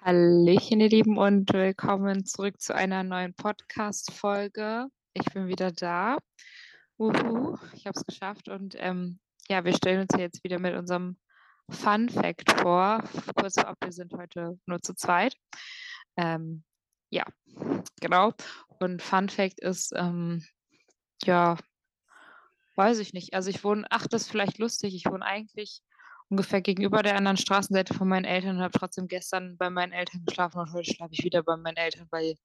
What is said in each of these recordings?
Hallöchen, ihr Lieben, und willkommen zurück zu einer neuen Podcast-Folge. Ich bin wieder da. Uhu, ich habe es geschafft. Und ähm, ja, wir stellen uns jetzt wieder mit unserem Fun Fact vor. Kurz vorab, wir sind heute nur zu zweit. Ähm, ja, genau. Und Fun Fact ist, ähm, ja, weiß ich nicht. Also ich wohne, ach, das ist vielleicht lustig, ich wohne eigentlich ungefähr gegenüber der anderen Straßenseite von meinen Eltern und habe trotzdem gestern bei meinen Eltern geschlafen und heute schlafe ich wieder bei meinen Eltern, weil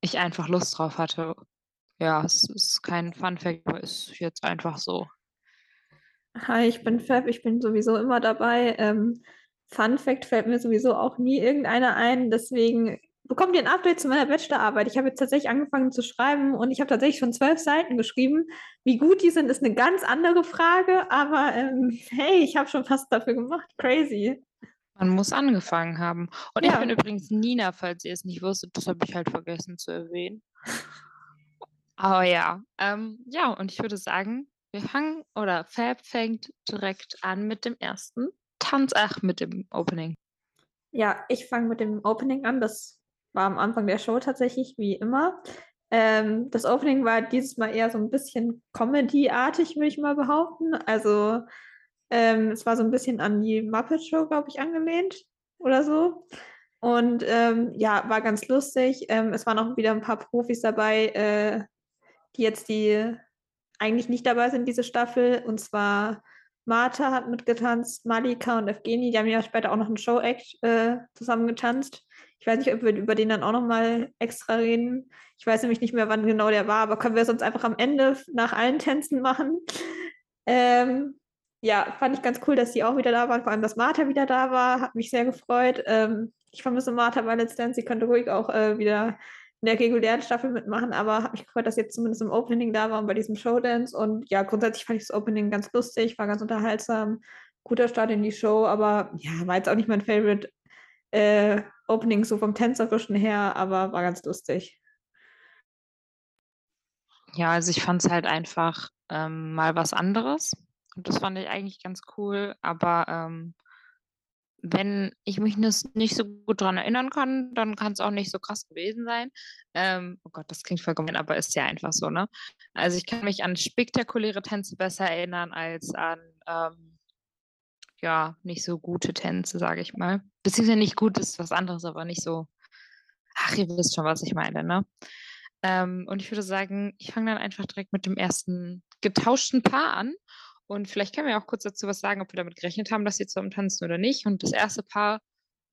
ich einfach Lust drauf hatte. Ja, es ist kein Fun-Fact, aber ist jetzt einfach so. Hi, ich bin Fab, ich bin sowieso immer dabei. Ähm, Fun Fact fällt mir sowieso auch nie irgendeiner ein, deswegen bekommt ihr ein Update zu meiner Bachelorarbeit. Ich habe jetzt tatsächlich angefangen zu schreiben und ich habe tatsächlich schon zwölf Seiten geschrieben. Wie gut die sind, ist eine ganz andere Frage, aber ähm, hey, ich habe schon fast dafür gemacht. Crazy. Man muss angefangen haben. Und ja. ich bin übrigens Nina, falls ihr es nicht wusstet. Das habe ich halt vergessen zu erwähnen. Aber ja, ähm, ja, und ich würde sagen, wir fangen, oder Fab fängt direkt an mit dem ersten Tanz, ach, mit dem Opening. Ja, ich fange mit dem Opening an. Das war am Anfang der Show tatsächlich, wie immer. Ähm, das Opening war dieses Mal eher so ein bisschen Comedy-artig, würde ich mal behaupten. Also ähm, es war so ein bisschen an die Muppet Show, glaube ich, angelehnt oder so. Und ähm, ja, war ganz lustig. Ähm, es waren auch wieder ein paar Profis dabei, äh, die jetzt die eigentlich nicht dabei sind, diese Staffel. Und zwar Martha hat mitgetanzt, Malika und Evgeni, die haben ja später auch noch einen Show-Act äh, zusammen. Ich weiß nicht, ob wir über den dann auch nochmal extra reden. Ich weiß nämlich nicht mehr, wann genau der war, aber können wir uns einfach am Ende nach allen Tänzen machen. Ähm, ja, fand ich ganz cool, dass die auch wieder da waren, vor allem, dass Martha wieder da war, hat mich sehr gefreut. Ähm, ich vermisse Martha bei Let's Dance, sie könnte ruhig auch äh, wieder in der regulären Staffel mitmachen, aber habe mich gefreut, dass jetzt zumindest im Opening da war und bei diesem Showdance. Und ja, grundsätzlich fand ich das Opening ganz lustig, war ganz unterhaltsam, guter Start in die Show, aber ja, war jetzt auch nicht mein Favorite äh, Opening so vom Tänzerischen her, aber war ganz lustig. Ja, also ich fand es halt einfach ähm, mal was anderes. Und das fand ich eigentlich ganz cool. Aber ähm, wenn ich mich nicht so gut daran erinnern kann, dann kann es auch nicht so krass gewesen sein. Ähm, oh Gott, das klingt voll gemein, aber ist ja einfach so, ne? Also ich kann mich an spektakuläre Tänze besser erinnern als an ähm, ja, nicht so gute Tänze, sage ich mal. Beziehungsweise nicht gut ist was anderes, aber nicht so, ach, ihr wisst schon, was ich meine, ne? Ähm, und ich würde sagen, ich fange dann einfach direkt mit dem ersten getauschten Paar an. Und vielleicht können wir auch kurz dazu was sagen, ob wir damit gerechnet haben, dass sie zusammen tanzen oder nicht. Und das erste Paar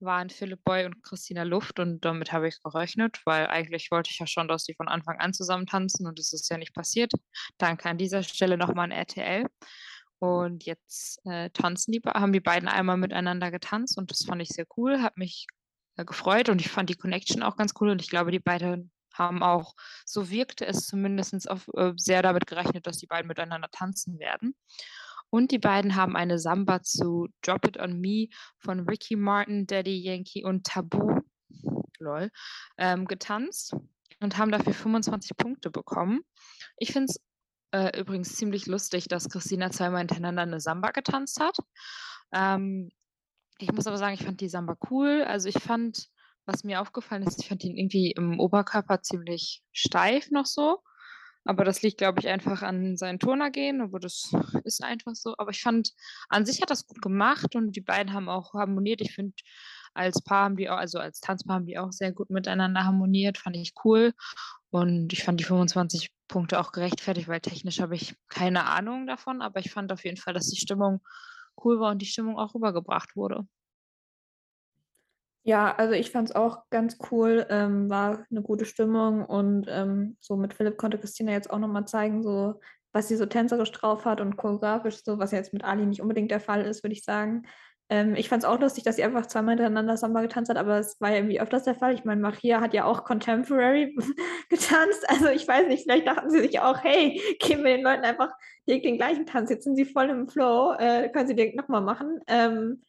waren Philipp Boy und Christina Luft und damit habe ich gerechnet, weil eigentlich wollte ich ja schon, dass sie von Anfang an zusammen tanzen und das ist ja nicht passiert. Danke an dieser Stelle nochmal an RTL. Und jetzt äh, tanzen die, haben die beiden einmal miteinander getanzt und das fand ich sehr cool, hat mich äh, gefreut und ich fand die Connection auch ganz cool und ich glaube, die beiden haben auch, so wirkte es zumindest auf, äh, sehr damit gerechnet, dass die beiden miteinander tanzen werden. Und die beiden haben eine Samba zu Drop It On Me von Ricky Martin, Daddy Yankee und Tabu, lol, ähm, getanzt und haben dafür 25 Punkte bekommen. Ich finde es äh, übrigens ziemlich lustig, dass Christina zweimal hintereinander eine Samba getanzt hat. Ähm, ich muss aber sagen, ich fand die Samba cool. Also ich fand, was mir aufgefallen ist, ich fand ihn irgendwie im Oberkörper ziemlich steif noch so. Aber das liegt, glaube ich, einfach an seinen Turnergehen, aber das ist einfach so. Aber ich fand, an sich hat das gut gemacht und die beiden haben auch harmoniert. Ich finde, als Paar haben die auch, also als Tanzpaar haben die auch sehr gut miteinander harmoniert, fand ich cool. Und ich fand die 25 Punkte auch gerechtfertigt, weil technisch habe ich keine Ahnung davon, aber ich fand auf jeden Fall, dass die Stimmung cool war und die Stimmung auch rübergebracht wurde. Ja, also ich fand es auch ganz cool, ähm, war eine gute Stimmung und ähm, so mit Philipp konnte Christina jetzt auch nochmal zeigen, so was sie so tänzerisch drauf hat und choreografisch, so was jetzt mit Ali nicht unbedingt der Fall ist, würde ich sagen. Ähm, ich fand es auch lustig, dass sie einfach zweimal hintereinander Samba getanzt hat, aber es war ja irgendwie öfters der Fall. Ich meine, Maria hat ja auch Contemporary getanzt. Also ich weiß nicht, vielleicht dachten sie sich auch, hey, geben wir den Leuten einfach den gleichen Tanz. Jetzt sind sie voll im Flow, äh, können sie den nochmal machen. Ähm,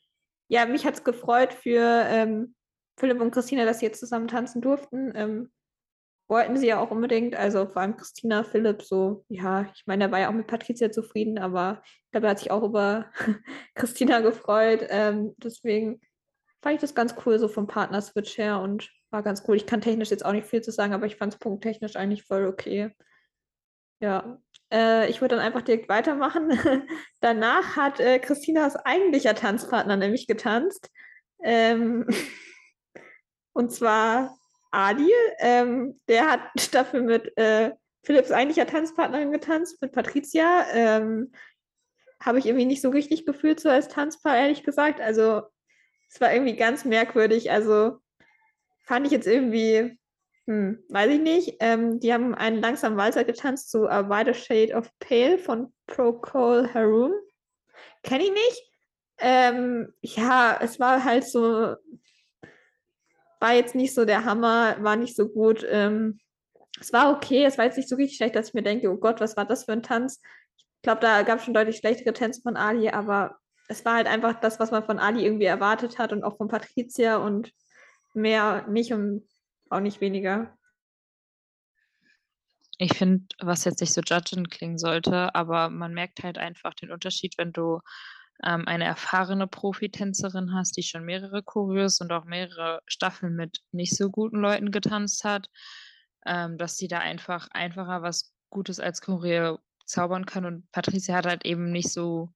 ja, mich hat es gefreut für ähm, Philipp und Christina, dass sie jetzt zusammen tanzen durften. Wollten sie ja auch unbedingt, also vor allem Christina, Philipp, so, ja, ich meine, er war ja auch mit Patricia zufrieden, aber ich glaube, er hat sich auch über Christina gefreut. Ähm, deswegen, fand ich das ganz cool, so vom Partner-Switch her und war ganz cool. Ich kann technisch jetzt auch nicht viel zu sagen, aber ich fand es punkttechnisch eigentlich voll okay. Ja, äh, ich würde dann einfach direkt weitermachen. Danach hat äh, Christinas eigentlicher Tanzpartner nämlich getanzt. Ähm, und zwar Adil. Ähm, der hat dafür mit äh, Philipps eigentlicher Tanzpartnerin getanzt, mit Patricia. Ähm, Habe ich irgendwie nicht so richtig gefühlt, so als Tanzpaar, ehrlich gesagt. Also, es war irgendwie ganz merkwürdig. Also, fand ich jetzt irgendwie, hm, weiß ich nicht. Ähm, die haben einen langsamen Walzer getanzt zu A Wider Shade of Pale von Procol Harum. Kenne ich nicht. Ähm, ja, es war halt so, war jetzt nicht so der Hammer, war nicht so gut. Ähm, es war okay, es war jetzt nicht so richtig schlecht, dass ich mir denke, oh Gott, was war das für ein Tanz? Ich glaube, da gab es schon deutlich schlechtere Tänze von Ali, aber es war halt einfach das, was man von Ali irgendwie erwartet hat und auch von Patricia und mehr nicht und auch nicht weniger. Ich finde, was jetzt nicht so judgend klingen sollte, aber man merkt halt einfach den Unterschied, wenn du ähm, eine erfahrene Profitänzerin hast, die schon mehrere Choreos und auch mehrere Staffeln mit nicht so guten Leuten getanzt hat, ähm, dass sie da einfach einfacher was Gutes als Choreo zaubern kann. Und Patricia hat halt eben nicht so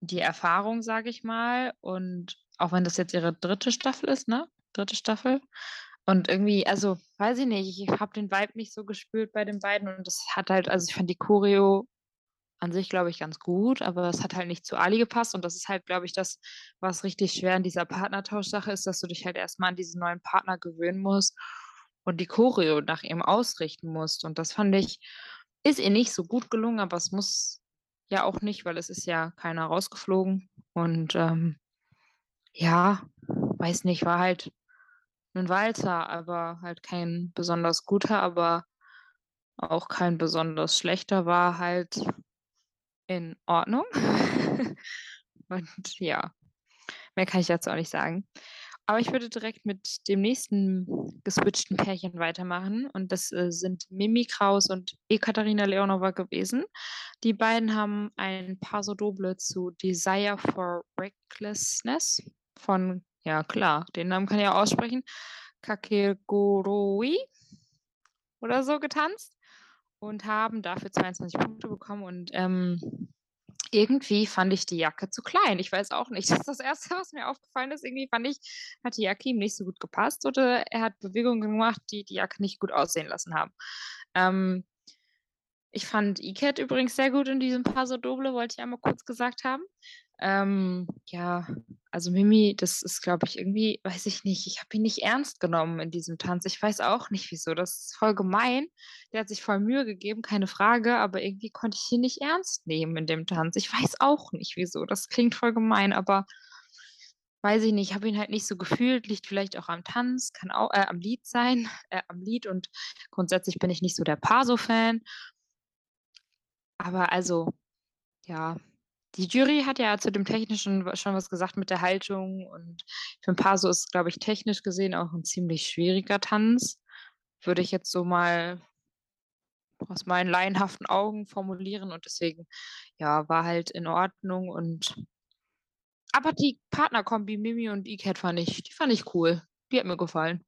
die Erfahrung, sage ich mal. Und auch wenn das jetzt ihre dritte Staffel ist, ne? Dritte Staffel. Und irgendwie, also, weiß ich nicht, ich habe den Vibe nicht so gespürt bei den beiden und das hat halt, also ich fand die Choreo an sich, glaube ich, ganz gut, aber es hat halt nicht zu Ali gepasst und das ist halt, glaube ich, das, was richtig schwer in dieser Partnertauschsache ist, dass du dich halt erstmal an diesen neuen Partner gewöhnen musst und die Choreo nach ihm ausrichten musst. Und das fand ich, ist ihr nicht so gut gelungen, aber es muss ja auch nicht, weil es ist ja keiner rausgeflogen. Und ähm, ja, weiß nicht, war halt ein Walzer, aber halt kein besonders guter, aber auch kein besonders schlechter, war halt in Ordnung. Und ja, mehr kann ich dazu auch nicht sagen. Aber ich würde direkt mit dem nächsten geswitchten Pärchen weitermachen. Und das äh, sind Mimi Kraus und Ekaterina Leonova gewesen. Die beiden haben ein Paso Doble zu Desire for Recklessness von, ja klar, den Namen kann ich auch aussprechen, Kakegoroi oder so getanzt und haben dafür 22 Punkte bekommen. Und ähm, irgendwie fand ich die Jacke zu klein. Ich weiß auch nicht. Das ist das Erste, was mir aufgefallen ist. Irgendwie fand ich, hat die Jacke ihm nicht so gut gepasst oder er hat Bewegungen gemacht, die die Jacke nicht gut aussehen lassen haben. Ähm, ich fand Iket übrigens sehr gut in diesem Paso Doble, wollte ich einmal kurz gesagt haben. Ähm, ja, also Mimi, das ist, glaube ich, irgendwie, weiß ich nicht, ich habe ihn nicht ernst genommen in diesem Tanz. Ich weiß auch nicht wieso. Das ist voll gemein. Der hat sich voll Mühe gegeben, keine Frage, aber irgendwie konnte ich ihn nicht ernst nehmen in dem Tanz. Ich weiß auch nicht wieso. Das klingt voll gemein, aber weiß ich nicht, ich habe ihn halt nicht so gefühlt, liegt vielleicht auch am Tanz, kann auch äh, am Lied sein, äh, am Lied und grundsätzlich bin ich nicht so der Paso-Fan. Aber also, ja, die Jury hat ja zu dem Technischen schon was gesagt mit der Haltung und für ein Paso ist, glaube ich, technisch gesehen auch ein ziemlich schwieriger Tanz. Würde ich jetzt so mal aus meinen laienhaften Augen formulieren und deswegen, ja, war halt in Ordnung und aber die Partnerkombi Mimi und Iket fand ich, die fand ich cool. Die hat mir gefallen.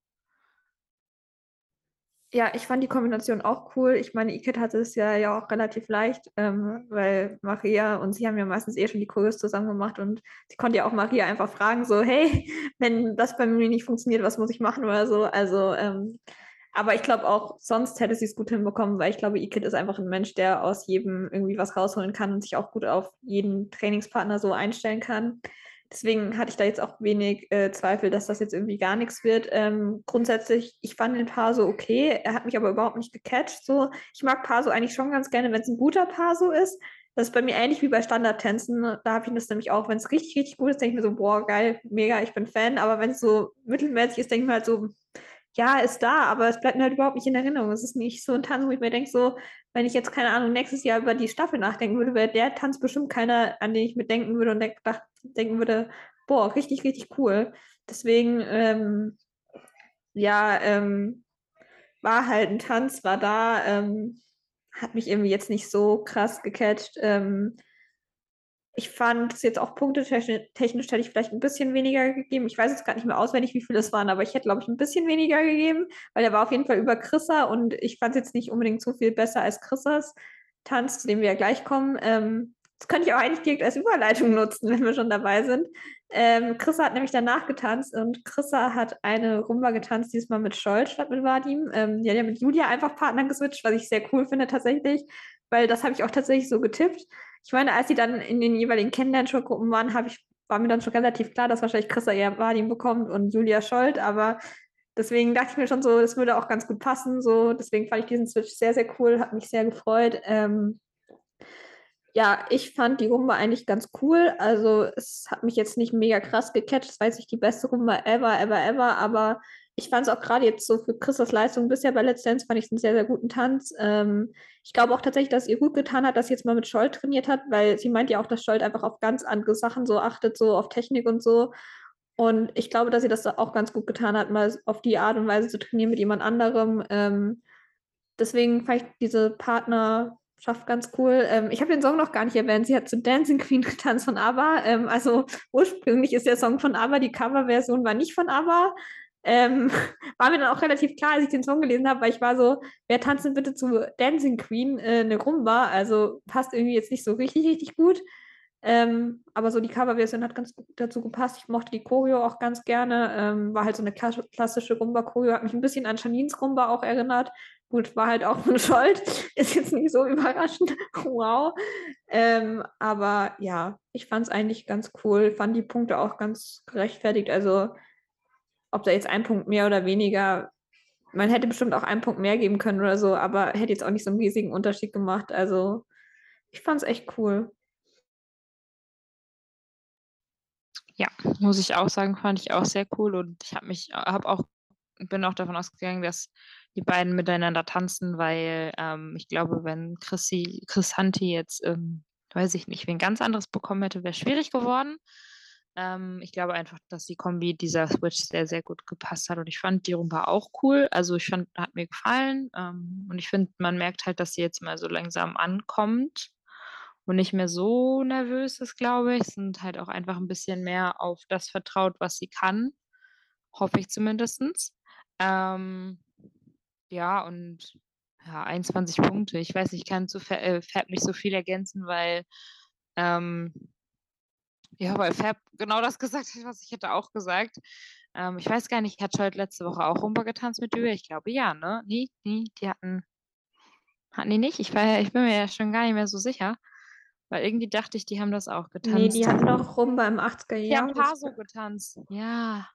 Ja, ich fand die Kombination auch cool. Ich meine, Iket hatte es ja, ja auch relativ leicht, ähm, weil Maria und sie haben ja meistens eh schon die Choreos zusammen gemacht und sie konnte ja auch Maria einfach fragen, so, hey, wenn das bei mir nicht funktioniert, was muss ich machen oder so. Also, ähm, aber ich glaube auch, sonst hätte sie es gut hinbekommen, weil ich glaube, Iket ist einfach ein Mensch, der aus jedem irgendwie was rausholen kann und sich auch gut auf jeden Trainingspartner so einstellen kann. Deswegen hatte ich da jetzt auch wenig äh, Zweifel, dass das jetzt irgendwie gar nichts wird. Ähm, grundsätzlich, ich fand den Paso okay. Er hat mich aber überhaupt nicht gecatcht. So. Ich mag Paso eigentlich schon ganz gerne, wenn es ein guter Paso ist. Das ist bei mir ähnlich wie bei Standardtänzen. Da habe ich das nämlich auch, wenn es richtig, richtig gut ist, denke ich mir so, boah, geil, mega, ich bin Fan. Aber wenn es so mittelmäßig ist, denke ich mir halt so, ja, ist da, aber es bleibt mir halt überhaupt nicht in Erinnerung. Es ist nicht so ein Tanz, wo ich mir denke, so, wenn ich jetzt, keine Ahnung, nächstes Jahr über die Staffel nachdenken würde, wäre der Tanz bestimmt keiner, an den ich mitdenken würde und denk, denken würde, boah, richtig, richtig cool. Deswegen, ähm, ja, ähm, war halt ein Tanz, war da, ähm, hat mich irgendwie jetzt nicht so krass gecatcht. Ähm, ich fand es jetzt auch punktetechnisch hätte ich vielleicht ein bisschen weniger gegeben. Ich weiß jetzt gar nicht mehr auswendig, wie viele es waren, aber ich hätte, glaube ich, ein bisschen weniger gegeben, weil der war auf jeden Fall über Chrissa und ich fand es jetzt nicht unbedingt so viel besser als Chrissas Tanz, zu dem wir ja gleich kommen. Ähm, das könnte ich auch eigentlich direkt als Überleitung nutzen, wenn wir schon dabei sind. Ähm, Chrissa hat nämlich danach getanzt und Chrissa hat eine Rumba getanzt, diesmal mit Scholl statt mit Vadim. Ähm, die hat ja mit Julia einfach Partner geswitcht, was ich sehr cool finde tatsächlich, weil das habe ich auch tatsächlich so getippt. Ich meine, als sie dann in den jeweiligen Kennenlerngruppen waren, ich, war mir dann schon relativ klar, dass wahrscheinlich Chrissa eher Vadim bekommt und Julia Scholt, aber deswegen dachte ich mir schon so, das würde auch ganz gut passen. So, deswegen fand ich diesen Switch sehr, sehr cool, hat mich sehr gefreut. Ähm, ja, ich fand die Rumba eigentlich ganz cool. Also es hat mich jetzt nicht mega krass gecatcht. War jetzt nicht die beste Rumba ever, ever, ever, aber ich fand es auch gerade jetzt so für Christas Leistung bisher bei Let's Dance, fand ich einen sehr, sehr guten Tanz. Ähm, ich glaube auch tatsächlich, dass ihr gut getan hat, dass sie jetzt mal mit Scholt trainiert hat, weil sie meint ja auch, dass Scholt einfach auf ganz andere Sachen so achtet, so auf Technik und so. Und ich glaube, dass sie das auch ganz gut getan hat, mal auf die Art und Weise zu trainieren mit jemand anderem. Ähm, deswegen fand ich diese Partnerschaft ganz cool. Ähm, ich habe den Song noch gar nicht erwähnt. Sie hat zu Dancing Queen getanzt von ABBA. Ähm, also ursprünglich ist der Song von ABBA, die Coverversion war nicht von ABBA. Ähm, war mir dann auch relativ klar, als ich den Song gelesen habe, weil ich war so, wer tanzt denn bitte zu Dancing Queen äh, eine Rumba? Also passt irgendwie jetzt nicht so richtig, richtig gut. Ähm, aber so die Coverversion hat ganz gut dazu gepasst. Ich mochte die Choreo auch ganz gerne. Ähm, war halt so eine klassische Rumba-Choreo, hat mich ein bisschen an Janins Rumba auch erinnert. Gut, war halt auch von Scholt. Ist jetzt nicht so überraschend. wow. Ähm, aber ja, ich fand es eigentlich ganz cool. Fand die Punkte auch ganz gerechtfertigt. Also, ob da jetzt ein Punkt mehr oder weniger, man hätte bestimmt auch einen Punkt mehr geben können oder so, aber hätte jetzt auch nicht so einen riesigen Unterschied gemacht. Also, ich fand es echt cool. Ja, muss ich auch sagen, fand ich auch sehr cool und ich habe mich, habe auch, bin auch davon ausgegangen, dass die beiden miteinander tanzen, weil ähm, ich glaube, wenn Chrissy, Chris Hunty jetzt, ähm, weiß ich nicht, wen ganz anderes bekommen hätte, wäre schwierig geworden. Ähm, ich glaube einfach, dass die Kombi dieser Switch sehr, sehr gut gepasst hat und ich fand die Rumba auch cool. Also ich fand, hat mir gefallen ähm, und ich finde, man merkt halt, dass sie jetzt mal so langsam ankommt und nicht mehr so nervös ist, glaube ich, sind halt auch einfach ein bisschen mehr auf das vertraut, was sie kann. Hoffe ich zumindest. Ähm, ja, und ja, 21 Punkte. Ich weiß, ich kann zu äh, Fab nicht so viel ergänzen, weil ähm, ja, weil Fab genau das gesagt hat, was ich hätte auch gesagt. Ähm, ich weiß gar nicht, hat Scholt letzte Woche auch Rumba getanzt mit Julia? Ich glaube ja, ne? Nee, nee, die hatten. Hatten die nicht? Ich, war, ich bin mir ja schon gar nicht mehr so sicher. Weil irgendwie dachte ich, die haben das auch getanzt. Nee, die hatten doch rum beim 80er Jahren. Die haben Paso getanzt. Ja.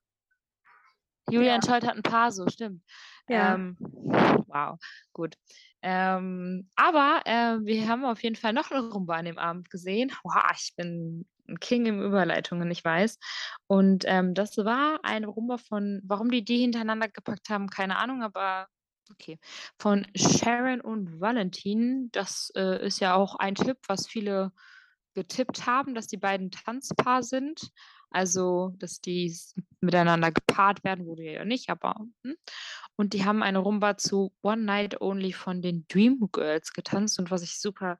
Julian ja. Scholt hat ein Paso, stimmt. Ja. Ähm, wow, gut. Ähm, aber äh, wir haben auf jeden Fall noch eine Rumba an dem Abend gesehen. Wow, ich bin ein King im Überleitungen, ich weiß. Und ähm, das war eine Rumba von, warum die die hintereinander gepackt haben, keine Ahnung, aber Okay. Von Sharon und Valentin. Das äh, ist ja auch ein Tipp, was viele getippt haben, dass die beiden Tanzpaar sind. Also, dass die miteinander gepaart werden, wurde ja nicht, aber. Hm. Und die haben eine Rumba zu One Night Only von den Dream Girls getanzt. Und was ich super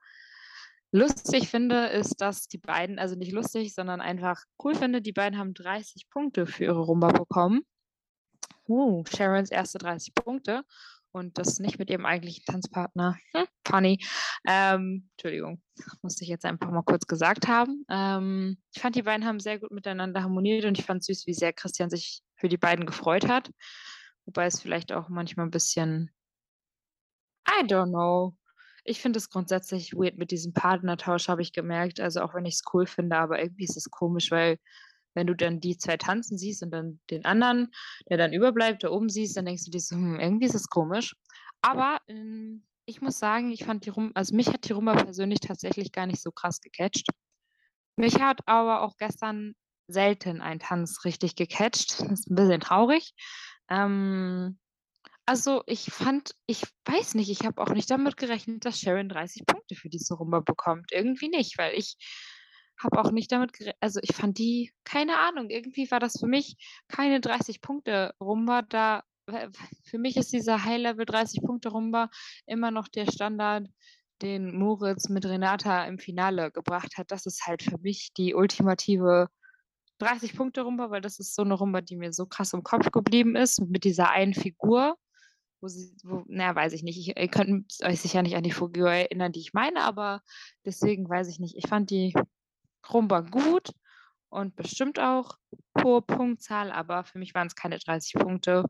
lustig finde, ist, dass die beiden, also nicht lustig, sondern einfach cool finde, die beiden haben 30 Punkte für ihre Rumba bekommen. Uh, Sharons erste 30 Punkte und das nicht mit ihrem eigentlichen Tanzpartner. Hm, funny. Ähm, Entschuldigung, musste ich jetzt einfach mal kurz gesagt haben. Ähm, ich fand, die beiden haben sehr gut miteinander harmoniert und ich fand süß, wie sehr Christian sich für die beiden gefreut hat. Wobei es vielleicht auch manchmal ein bisschen, I don't know. Ich finde es grundsätzlich weird mit diesem Partnertausch, habe ich gemerkt. Also auch wenn ich es cool finde, aber irgendwie ist es komisch, weil wenn du dann die zwei tanzen siehst und dann den anderen, der dann überbleibt, da oben siehst, dann denkst du dir so, hm, irgendwie ist es komisch. Aber ähm, ich muss sagen, ich fand die Rumba, also mich hat die Rumba persönlich tatsächlich gar nicht so krass gecatcht. Mich hat aber auch gestern selten ein Tanz richtig gecatcht. Das ist ein bisschen traurig. Ähm, also ich fand, ich weiß nicht, ich habe auch nicht damit gerechnet, dass Sharon 30 Punkte für diese Rumba bekommt. Irgendwie nicht, weil ich habe auch nicht damit gerechnet, also ich fand die, keine Ahnung, irgendwie war das für mich keine 30 Punkte Rumba. Da, für mich ist dieser High-Level 30 Punkte Rumba immer noch der Standard den Moritz mit Renata im Finale gebracht hat, das ist halt für mich die ultimative 30 Punkte Rumba, weil das ist so eine Rumba, die mir so krass im Kopf geblieben ist, mit dieser einen Figur, wo sie, wo, naja, weiß ich nicht, ich, ihr könnt euch sicher nicht an die Figur erinnern, die ich meine, aber deswegen weiß ich nicht. Ich fand die Rumba gut und bestimmt auch hohe Punktzahl, aber für mich waren es keine 30 Punkte.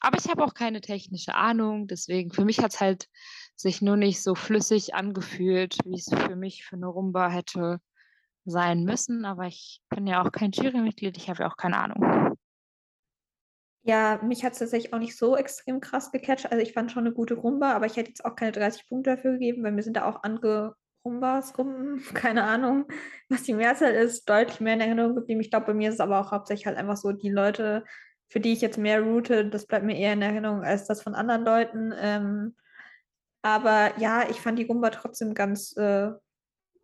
Aber ich habe auch keine technische Ahnung, deswegen für mich hat es halt sich nur nicht so flüssig angefühlt, wie es für mich für eine Rumba hätte sein müssen. Aber ich bin ja auch kein Jurymitglied, ich habe ja auch keine Ahnung. Ja, mich hat es tatsächlich auch nicht so extrem krass gecatcht. Also ich fand schon eine gute Rumba, aber ich hätte jetzt auch keine 30 Punkte dafür gegeben, weil mir sind da auch andere Rumbas, Rumben, keine Ahnung, was die Mehrzahl ist, deutlich mehr in Erinnerung geblieben. Ich glaube, bei mir ist es aber auch hauptsächlich halt einfach so die Leute, für die ich jetzt mehr route, das bleibt mir eher in Erinnerung als das von anderen Leuten. Ähm, aber ja, ich fand die Rumba trotzdem ganz äh,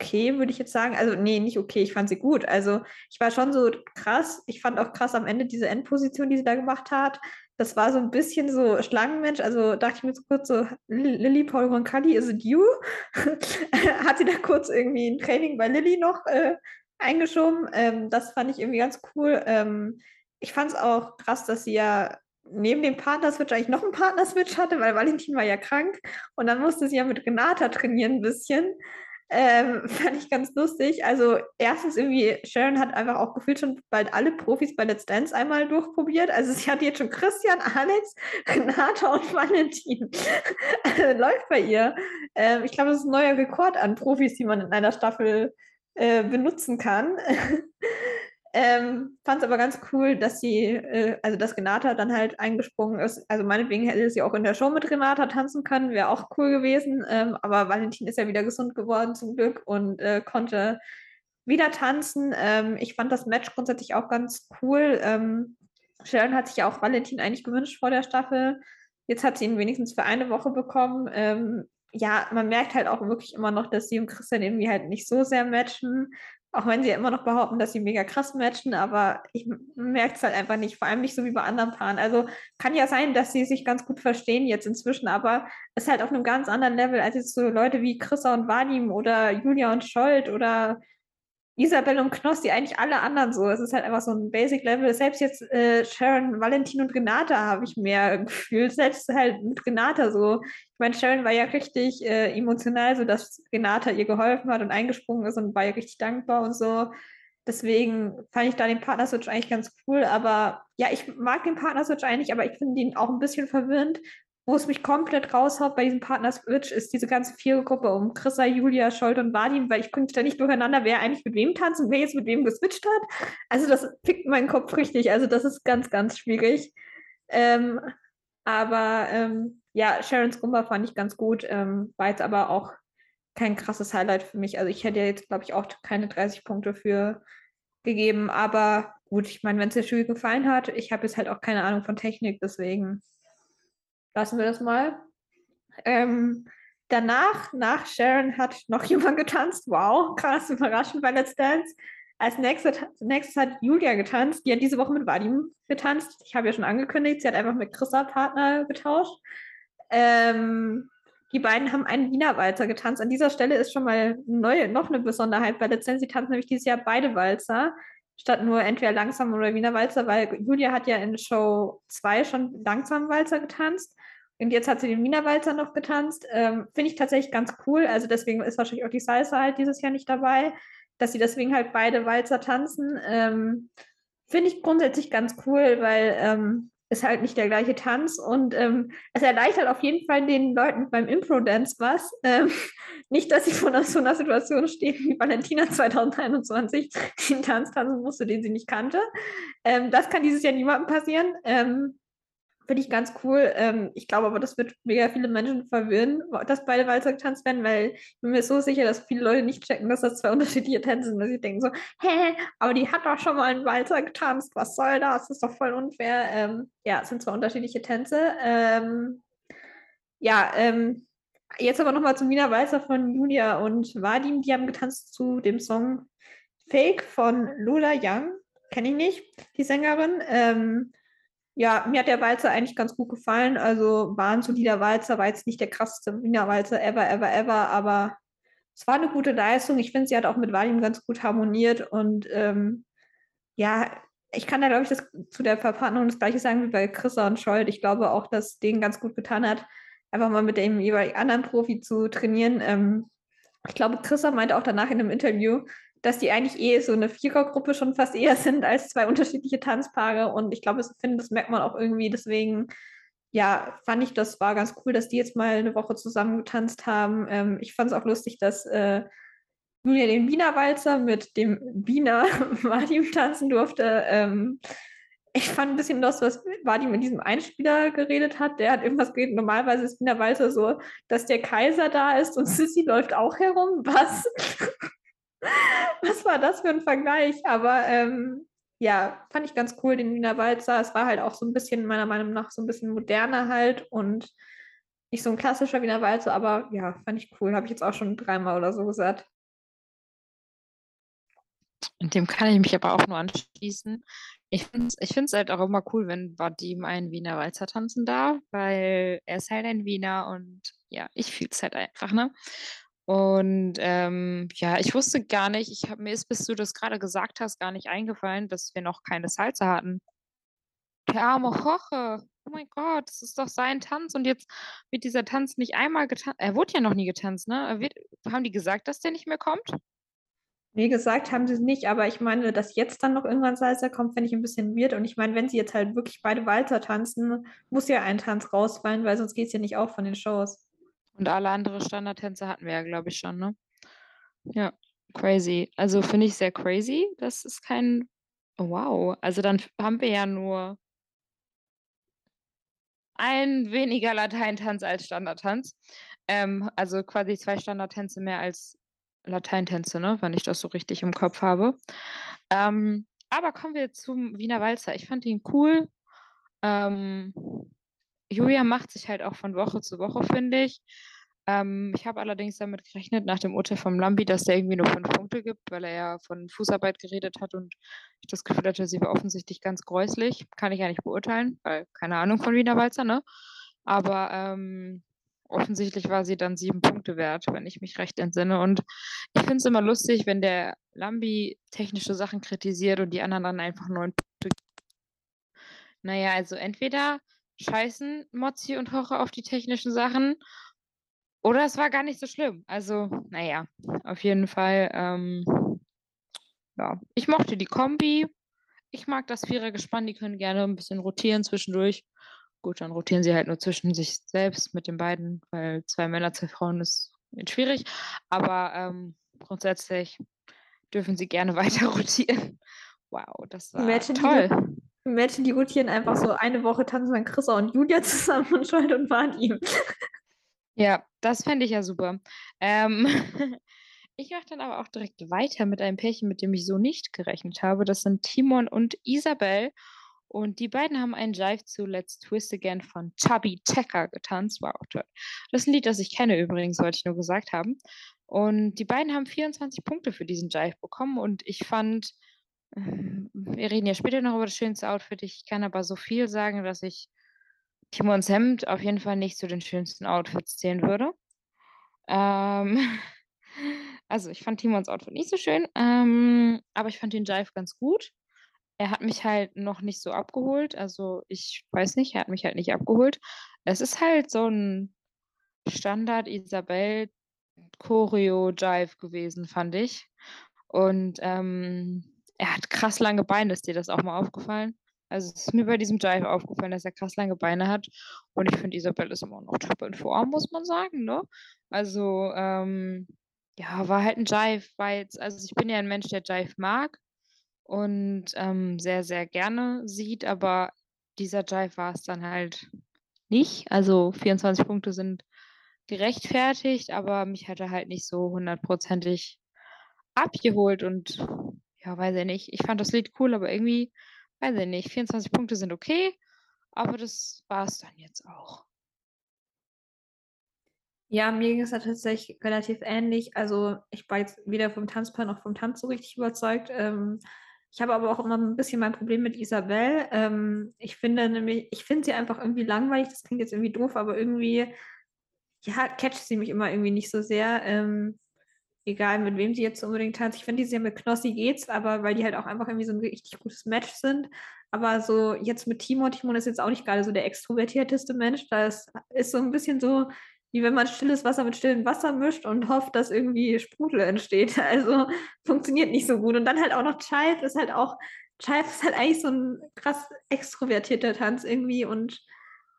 okay, würde ich jetzt sagen. Also, nee, nicht okay, ich fand sie gut. Also, ich war schon so krass. Ich fand auch krass am Ende diese Endposition, die sie da gemacht hat. Das war so ein bisschen so Schlangenmensch. Also dachte ich mir so kurz so, Lilly Paul Roncalli, is it you? hat sie da kurz irgendwie ein Training bei Lilly noch äh, eingeschoben. Ähm, das fand ich irgendwie ganz cool. Ähm, ich fand es auch krass, dass sie ja neben dem Partnerswitch eigentlich noch einen Partnerswitch hatte, weil Valentin war ja krank und dann musste sie ja mit Renata trainieren ein bisschen. Ähm, fand ich ganz lustig. Also erstens irgendwie, Sharon hat einfach auch gefühlt schon bald alle Profis bei Let's Dance einmal durchprobiert. Also sie hat jetzt schon Christian, Alex, Renata und Valentin. also, läuft bei ihr. Ähm, ich glaube, das ist ein neuer Rekord an Profis, die man in einer Staffel äh, benutzen kann. Ähm, Fand es aber ganz cool, dass sie, äh, also dass Renata dann halt eingesprungen ist. Also meinetwegen hätte sie auch in der Show mit Renata tanzen können, wäre auch cool gewesen. Ähm, aber Valentin ist ja wieder gesund geworden zum Glück und äh, konnte wieder tanzen. Ähm, ich fand das Match grundsätzlich auch ganz cool. Ähm, Sharon hat sich ja auch Valentin eigentlich gewünscht vor der Staffel. Jetzt hat sie ihn wenigstens für eine Woche bekommen. Ähm, ja, man merkt halt auch wirklich immer noch, dass sie und Christian irgendwie halt nicht so sehr matchen. Auch wenn sie ja immer noch behaupten, dass sie mega krass matchen, aber ich merke es halt einfach nicht, vor allem nicht so wie bei anderen Paaren. Also kann ja sein, dass sie sich ganz gut verstehen jetzt inzwischen, aber es ist halt auf einem ganz anderen Level als jetzt so Leute wie Chrissa und Vadim oder Julia und Scholt oder Isabel und Knossi, eigentlich alle anderen so. Es ist halt einfach so ein Basic-Level. Selbst jetzt äh, Sharon, Valentin und Renata habe ich mehr gefühlt. Selbst halt mit Renata so. Ich meine, Sharon war ja richtig äh, emotional, so dass Renata ihr geholfen hat und eingesprungen ist und war ja richtig dankbar und so. Deswegen fand ich da den Partner-Switch eigentlich ganz cool. Aber ja, ich mag den Partner-Switch eigentlich, aber ich finde ihn auch ein bisschen verwirrend, wo es mich komplett raushaut bei diesem Partner-Switch, ist diese ganze Vierergruppe um Chrissa, Julia, Scholt und Vadim, weil ich bringe ständig durcheinander, wer eigentlich mit wem tanzt und wer jetzt mit wem geswitcht hat. Also das fickt meinen Kopf richtig. Also das ist ganz, ganz schwierig. Ähm, aber ähm, ja, Sharons Rumba fand ich ganz gut, ähm, war jetzt aber auch kein krasses Highlight für mich. Also ich hätte jetzt, glaube ich, auch keine 30 Punkte für gegeben. Aber gut, ich meine, wenn es der Jury gefallen hat, ich habe jetzt halt auch keine Ahnung von Technik, deswegen lassen wir das mal. Ähm, danach, nach Sharon, hat noch jemand getanzt. Wow, krass, überraschend bei Let's Dance. Als nächstes, nächstes hat Julia getanzt. Die hat diese Woche mit Vadim getanzt. Ich habe ja schon angekündigt, sie hat einfach mit Chrissa Partner getauscht. Ähm, die beiden haben einen Wiener Walzer getanzt. An dieser Stelle ist schon mal neue, noch eine Besonderheit bei Let's Dance. Sie tanzen nämlich dieses Jahr beide Walzer statt nur entweder langsam oder Wiener Walzer, weil Julia hat ja in Show 2 schon langsam Walzer getanzt und jetzt hat sie den Wiener Walzer noch getanzt. Ähm, Finde ich tatsächlich ganz cool. Also deswegen ist wahrscheinlich auch die Salsa halt dieses Jahr nicht dabei, dass sie deswegen halt beide Walzer tanzen. Ähm, Finde ich grundsätzlich ganz cool, weil ähm, ist halt nicht der gleiche Tanz und ähm, es erleichtert auf jeden Fall den Leuten beim Impro-Dance was. Ähm, nicht, dass sie vor so einer Situation stehen wie Valentina 2021, die einen Tanz tanzen musste, den sie nicht kannte. Ähm, das kann dieses Jahr niemandem passieren. Ähm, Finde ich ganz cool. Ähm, ich glaube aber, das wird mega viele Menschen verwirren, dass beide Walzer getanzt werden, weil ich bin mir so sicher, dass viele Leute nicht checken, dass das zwei unterschiedliche Tänze sind, dass sie denken so, hä, aber die hat doch schon mal einen Walzer getanzt, was soll das? Das ist doch voll unfair. Ähm, ja, es sind zwei unterschiedliche Tänze. Ähm, ja, ähm, jetzt aber nochmal zum Wiener Walzer von Julia und Vadim. Die haben getanzt zu dem Song Fake von Lola Young. Kenne ich nicht, die Sängerin. Ja, mir hat der Walzer eigentlich ganz gut gefallen. Also war ein solider Walzer, war jetzt nicht der krasseste Wiener Walzer ever, ever, ever, aber es war eine gute Leistung. Ich finde, sie hat auch mit Vadim ganz gut harmoniert und ähm, ja, ich kann da, glaube ich, das, zu der Verpackung das gleiche sagen wie bei Chrissa und Scholt. Ich glaube auch, dass denen ganz gut getan hat, einfach mal mit dem jeweils anderen Profi zu trainieren. Ähm, ich glaube, Chrissa meinte auch danach in einem Interview, dass die eigentlich eh so eine Vierergruppe schon fast eher sind als zwei unterschiedliche Tanzpaare. Und ich glaube, das merkt man auch irgendwie. Deswegen, ja, fand ich, das war ganz cool, dass die jetzt mal eine Woche zusammen getanzt haben. Ähm, ich fand es auch lustig, dass äh, Julia den Wiener Walzer mit dem Wiener Vadim tanzen durfte. Ähm, ich fand ein bisschen los, was Vadim mit diesem Einspieler geredet hat. Der hat irgendwas geredet. Normalerweise ist Wiener Walzer so, dass der Kaiser da ist und Sissy läuft auch herum. Was? was war das für ein Vergleich? Aber ähm, ja, fand ich ganz cool, den Wiener Walzer. Es war halt auch so ein bisschen, meiner Meinung nach, so ein bisschen moderner halt und nicht so ein klassischer Wiener Walzer, aber ja, fand ich cool. Habe ich jetzt auch schon dreimal oder so gesagt. Und dem kann ich mich aber auch nur anschließen. Ich finde es ich halt auch immer cool, wenn Vadim einen Wiener Walzer tanzen darf, weil er ist halt ein Wiener und ja, ich fühle es halt einfach, ne? Und ähm, ja, ich wusste gar nicht, ich habe mir ist, bis du das gerade gesagt hast, gar nicht eingefallen, dass wir noch keine Salsa hatten. Der arme Jorge, oh mein Gott, das ist doch sein Tanz und jetzt wird dieser Tanz nicht einmal getanzt. Er wurde ja noch nie getanzt, ne? Wird, haben die gesagt, dass der nicht mehr kommt? Wie gesagt, haben sie es nicht, aber ich meine, dass jetzt dann noch irgendwann Salsa kommt, finde ich ein bisschen weird. Und ich meine, wenn sie jetzt halt wirklich beide Walzer tanzen, muss ja ein Tanz rausfallen, weil sonst geht es ja nicht auf von den Shows. Und alle anderen Standardtänze hatten wir ja, glaube ich, schon, ne? Ja, crazy. Also finde ich sehr crazy. Das ist kein. Oh, wow. Also dann haben wir ja nur ein weniger Lateintanz als Standardtanz. Ähm, also quasi zwei Standardtänze mehr als Lateintänze, ne? Wenn ich das so richtig im Kopf habe. Ähm, aber kommen wir zum Wiener Walzer. Ich fand ihn cool. Ähm, Julia macht sich halt auch von Woche zu Woche, finde ich. Ähm, ich habe allerdings damit gerechnet, nach dem Urteil vom Lambi, dass der irgendwie nur fünf Punkte gibt, weil er ja von Fußarbeit geredet hat und ich das Gefühl hatte, sie war offensichtlich ganz gräuslich. Kann ich ja nicht beurteilen, weil keine Ahnung von Wiener Walzer, ne? Aber ähm, offensichtlich war sie dann sieben Punkte wert, wenn ich mich recht entsinne. Und ich finde es immer lustig, wenn der Lambi technische Sachen kritisiert und die anderen dann einfach neun Punkte. Naja, also entweder scheißen Mozzi und Hoche auf die technischen Sachen oder es war gar nicht so schlimm. Also, naja, auf jeden Fall. Ähm, ja, ich mochte die Kombi. Ich mag das Vierergespann. Die können gerne ein bisschen rotieren zwischendurch. Gut, dann rotieren sie halt nur zwischen sich selbst mit den beiden, weil zwei Männer, zwei Frauen ist schwierig. Aber ähm, grundsätzlich dürfen sie gerne weiter rotieren. Wow, das war Imagine toll. Imagine, die rotieren einfach so eine Woche tanzen dann Chrissa und Julia zusammen und Scholt und ihm. Ja, das fände ich ja super. Ähm, ich mache dann aber auch direkt weiter mit einem Pärchen, mit dem ich so nicht gerechnet habe. Das sind Timon und Isabel. Und die beiden haben einen Jive zu Let's Twist Again von Chubby Checker getanzt. War auch toll. Das ist ein Lied, das ich kenne übrigens, wollte ich nur gesagt haben. Und die beiden haben 24 Punkte für diesen Jive bekommen. Und ich fand, wir reden ja später noch über das schönste Outfit. Ich kann aber so viel sagen, dass ich Timons Hemd auf jeden Fall nicht zu den schönsten Outfits zählen würde. Ähm, also ich fand Timons Outfit nicht so schön, ähm, aber ich fand den Jive ganz gut. Er hat mich halt noch nicht so abgeholt. Also ich weiß nicht, er hat mich halt nicht abgeholt. Es ist halt so ein Standard Isabel Choreo Jive gewesen, fand ich. Und ähm, er hat krass lange Beine. Ist dir das auch mal aufgefallen? Also es ist mir bei diesem Jive aufgefallen, dass er krass lange Beine hat. Und ich finde, Isabel ist immer noch top in Form, muss man sagen, ne? Also, ähm, ja, war halt ein Jive, war jetzt, also ich bin ja ein Mensch, der Jive mag und ähm, sehr, sehr gerne sieht, aber dieser Jive war es dann halt nicht. Also 24 Punkte sind gerechtfertigt, aber mich hat er halt nicht so hundertprozentig abgeholt und ja, weiß ich nicht. Ich fand das Lied cool, aber irgendwie weiß ich nicht, 24 Punkte sind okay, aber das war es dann jetzt auch. Ja, mir ging es tatsächlich relativ ähnlich. Also ich war jetzt weder vom Tanzplan noch vom Tanz so richtig überzeugt. Ähm, Ich habe aber auch immer ein bisschen mein Problem mit Isabel. Ähm, ich finde nämlich, ich finde sie einfach irgendwie langweilig. Das klingt jetzt irgendwie doof, aber irgendwie, ja, catcht sie mich immer irgendwie nicht so sehr. Ähm, egal mit wem sie jetzt unbedingt tanzt. Ich finde, die ja mit Knossi geht's, aber weil die halt auch einfach irgendwie so ein richtig gutes Match sind. Aber so jetzt mit Timon, Timon ist jetzt auch nicht gerade so der extrovertierteste Mensch. Das ist so ein bisschen so, wie wenn man stilles Wasser mit stillem Wasser mischt und hofft, dass irgendwie Sprudel entsteht. Also funktioniert nicht so gut. Und dann halt auch noch Chive ist halt auch, Chive ist halt eigentlich so ein krass extrovertierter Tanz irgendwie und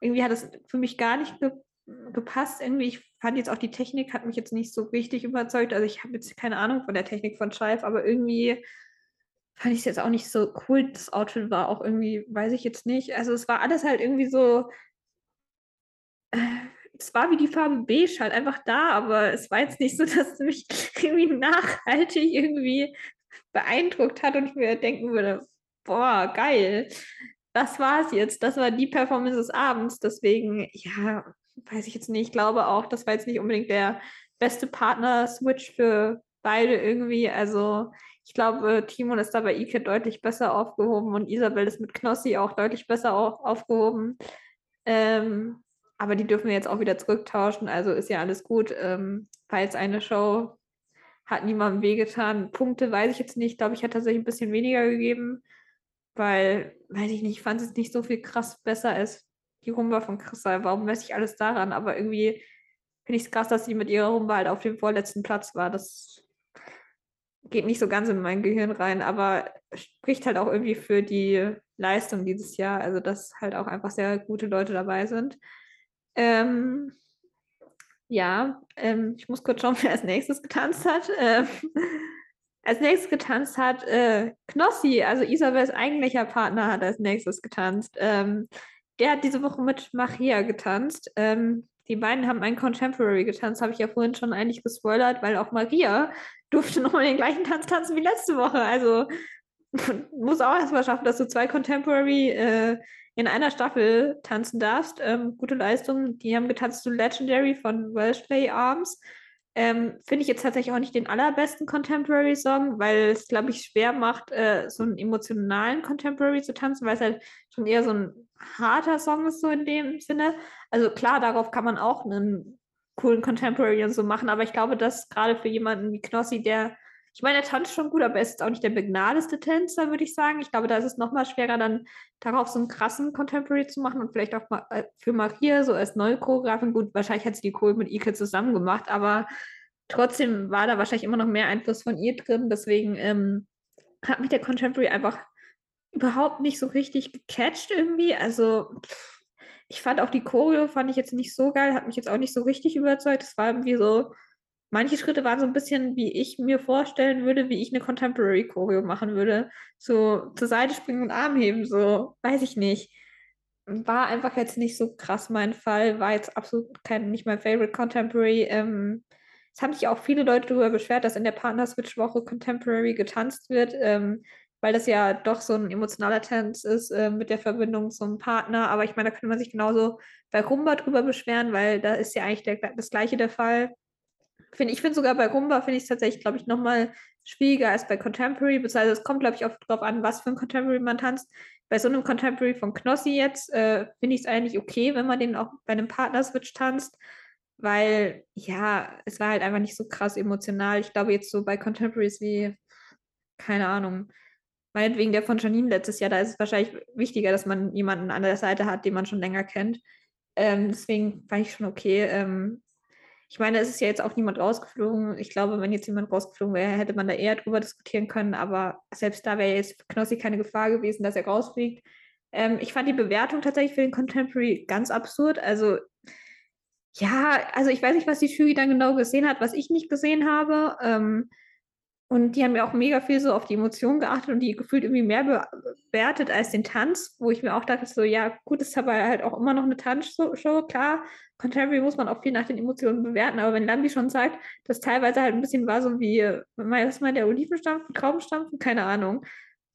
irgendwie hat es für mich gar nicht ge gepasst. Irgendwie, ich fand jetzt auch die Technik hat mich jetzt nicht so richtig überzeugt. Also ich habe jetzt keine Ahnung von der Technik von Chive, aber irgendwie fand ich es jetzt auch nicht so cool. Das Outfit war auch irgendwie, weiß ich jetzt nicht. Also es war alles halt irgendwie so. Äh, es war wie die Farbe beige halt einfach da, aber es war jetzt nicht so, dass es mich irgendwie nachhaltig irgendwie beeindruckt hat und ich mir denken würde, boah, geil. Das war's jetzt. Das war die Performance des Abends. Deswegen, ja, weiß ich jetzt nicht. Ich glaube auch, das war jetzt nicht unbedingt der beste Partner-Switch für beide irgendwie. Also ich glaube, Timon ist da bei Ike deutlich besser aufgehoben und Isabel ist mit Knossi auch deutlich besser auf, aufgehoben. Ähm, aber die dürfen wir jetzt auch wieder zurücktauschen, also ist ja alles gut. Ähm, war jetzt eine Show, hat niemandem wehgetan. Punkte weiß ich jetzt nicht. Ich glaube, ich hätte tatsächlich ein bisschen weniger gegeben, weil, weiß ich nicht, ich fand es nicht so viel krass besser als die Rumba von Chrissa. Warum messe ich alles daran? Aber irgendwie finde ich es krass, dass sie mit ihrer Rumba halt auf dem vorletzten Platz war. Das geht nicht so ganz in mein Gehirn rein, aber spricht halt auch irgendwie für die Leistung dieses Jahr. Also, dass halt auch einfach sehr gute Leute dabei sind. Ähm, ja, ähm, ich muss kurz schauen, wer als nächstes getanzt hat. Ähm, als nächstes getanzt hat äh, Knossi, also Isabels eigentlicher Partner, hat als nächstes getanzt. Ähm, der hat diese Woche mit Maria getanzt. Ähm, die beiden haben ein Contemporary getanzt, habe ich ja vorhin schon eigentlich gespoilert, weil auch Maria durfte nochmal den gleichen Tanz tanzen wie letzte Woche. Also muss auch erstmal schaffen, dass du zwei Contemporary äh, in einer Staffel tanzen darfst. Ähm, gute Leistung. Die haben getanzt zu Legendary von Welshplay Arms. Ähm, Finde ich jetzt tatsächlich auch nicht den allerbesten Contemporary-Song, weil es, glaube ich, schwer macht, äh, so einen emotionalen Contemporary zu tanzen, weil es halt schon eher so ein harter Song ist, so in dem Sinne. Also klar, darauf kann man auch einen coolen Contemporary und so machen, aber ich glaube, dass gerade für jemanden wie Knossi, der ich meine, er tanzt schon gut, aber er ist auch nicht der begnadeste Tänzer, würde ich sagen. Ich glaube, da ist es nochmal schwerer, dann darauf so einen krassen Contemporary zu machen und vielleicht auch mal äh, für Maria so als neue Choreografin. Gut, wahrscheinlich hat sie die Choreo mit Ike zusammen gemacht, aber trotzdem war da wahrscheinlich immer noch mehr Einfluss von ihr drin. Deswegen ähm, hat mich der Contemporary einfach überhaupt nicht so richtig gecatcht irgendwie. Also ich fand auch die Choreo fand ich jetzt nicht so geil, hat mich jetzt auch nicht so richtig überzeugt. Es war irgendwie so manche Schritte waren so ein bisschen, wie ich mir vorstellen würde, wie ich eine Contemporary Choreo machen würde. So zur Seite springen und Arm heben, so, weiß ich nicht. War einfach jetzt nicht so krass mein Fall, war jetzt absolut kein, nicht mein Favorite Contemporary. Ähm, es haben sich auch viele Leute darüber beschwert, dass in der Partner-Switch-Woche Contemporary getanzt wird, ähm, weil das ja doch so ein emotionaler Tanz ist äh, mit der Verbindung zum Partner. Aber ich meine, da könnte man sich genauso bei Rumba drüber beschweren, weil da ist ja eigentlich der, das gleiche der Fall Find, ich finde sogar bei Rumba finde ich es tatsächlich, glaube ich, nochmal schwieriger als bei Contemporary, beziehungsweise es kommt, glaube ich, auch darauf an, was für ein Contemporary man tanzt. Bei so einem Contemporary von Knossi jetzt äh, finde ich es eigentlich okay, wenn man den auch bei einem Partner-Switch tanzt, weil ja, es war halt einfach nicht so krass emotional. Ich glaube jetzt so bei Contemporaries wie, keine Ahnung, meinetwegen der von Janine letztes Jahr, da ist es wahrscheinlich wichtiger, dass man jemanden an der Seite hat, den man schon länger kennt. Ähm, deswegen fand ich schon okay. Ähm, ich meine, es ist ja jetzt auch niemand rausgeflogen. Ich glaube, wenn jetzt jemand rausgeflogen wäre, hätte man da eher drüber diskutieren können. Aber selbst da wäre jetzt Knossi keine Gefahr gewesen, dass er rausfliegt. Ähm, ich fand die Bewertung tatsächlich für den Contemporary ganz absurd. Also, ja, also ich weiß nicht, was die Jury dann genau gesehen hat, was ich nicht gesehen habe. Ähm, und die haben ja auch mega viel so auf die Emotionen geachtet und die gefühlt irgendwie mehr bewertet als den Tanz, wo ich mir auch dachte, so, ja, gut, ist aber halt auch immer noch eine Tanzshow, klar. Contemporary muss man auch viel nach den Emotionen bewerten, aber wenn Lambi schon sagt, dass teilweise halt ein bisschen war so wie, was meint der Olivenstampfen, Traubenstampfen, keine Ahnung,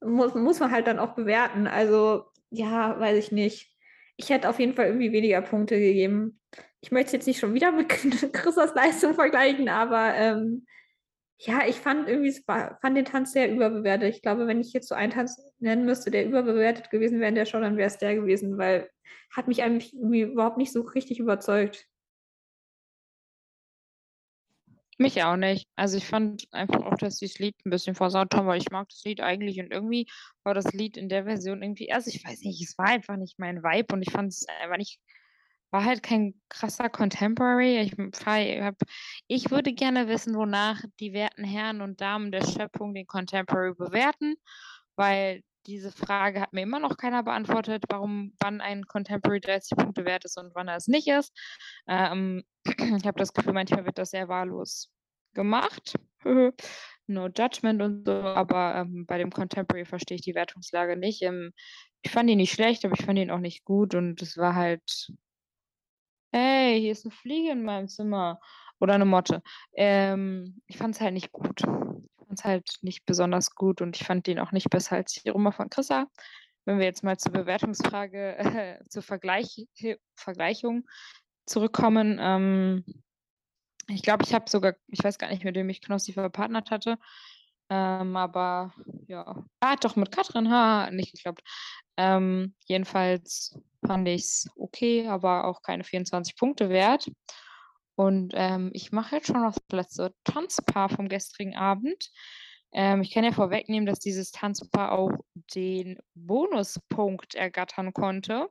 muss, muss man halt dann auch bewerten. Also, ja, weiß ich nicht. Ich hätte auf jeden Fall irgendwie weniger Punkte gegeben. Ich möchte es jetzt nicht schon wieder mit Chrisas Leistung vergleichen, aber ähm, Ja, ich fand irgendwie, fand den Tanz sehr überbewertet. Ich glaube, wenn ich jetzt so einen Tanz nennen müsste, der überbewertet gewesen wäre in der Show, dann wäre es der gewesen, weil hat mich eigentlich überhaupt nicht so richtig überzeugt. Mich auch nicht. Also ich fand einfach auch, dass die das Lied ein bisschen versaut haben, weil ich mag das Lied eigentlich und irgendwie war das Lied in der Version irgendwie, also ich weiß nicht, es war einfach nicht mein Vibe und ich fand es einfach nicht, war halt kein krasser Contemporary. Ich, ich würde gerne wissen, wonach die werten Herren und Damen der Schöpfung den Contemporary bewerten, weil diese Frage hat mir immer noch keiner beantwortet, warum, wann ein Contemporary 30 Punkte wert ist und wann er es nicht ist. Ähm, ich habe das Gefühl, manchmal wird das sehr wahllos gemacht. no judgment und so, aber ähm, bei dem Contemporary verstehe ich die Wertungslage nicht. Ähm, ich fand ihn nicht schlecht, aber ich fand ihn auch nicht gut und es war halt. Hey, hier ist eine Fliege in meinem Zimmer. Oder eine Motte. Ähm, ich fand es halt nicht gut fand es halt nicht besonders gut und ich fand den auch nicht besser als die Roma von Chrissa. Wenn wir jetzt mal zur Bewertungsfrage, äh, zur Vergleich, Vergleichung zurückkommen, ähm, ich glaube, ich habe sogar, ich weiß gar nicht, mit wem ich Knossi verpartnert hatte, ähm, aber ja, ah, doch mit Katrin, ha, nicht geklappt. Ähm, jedenfalls fand ich es okay, aber auch keine 24 Punkte wert. Und ähm, ich mache jetzt schon noch das letzte Tanzpaar vom gestrigen Abend. Ähm, ich kann ja vorwegnehmen, dass dieses Tanzpaar auch den Bonuspunkt ergattern konnte.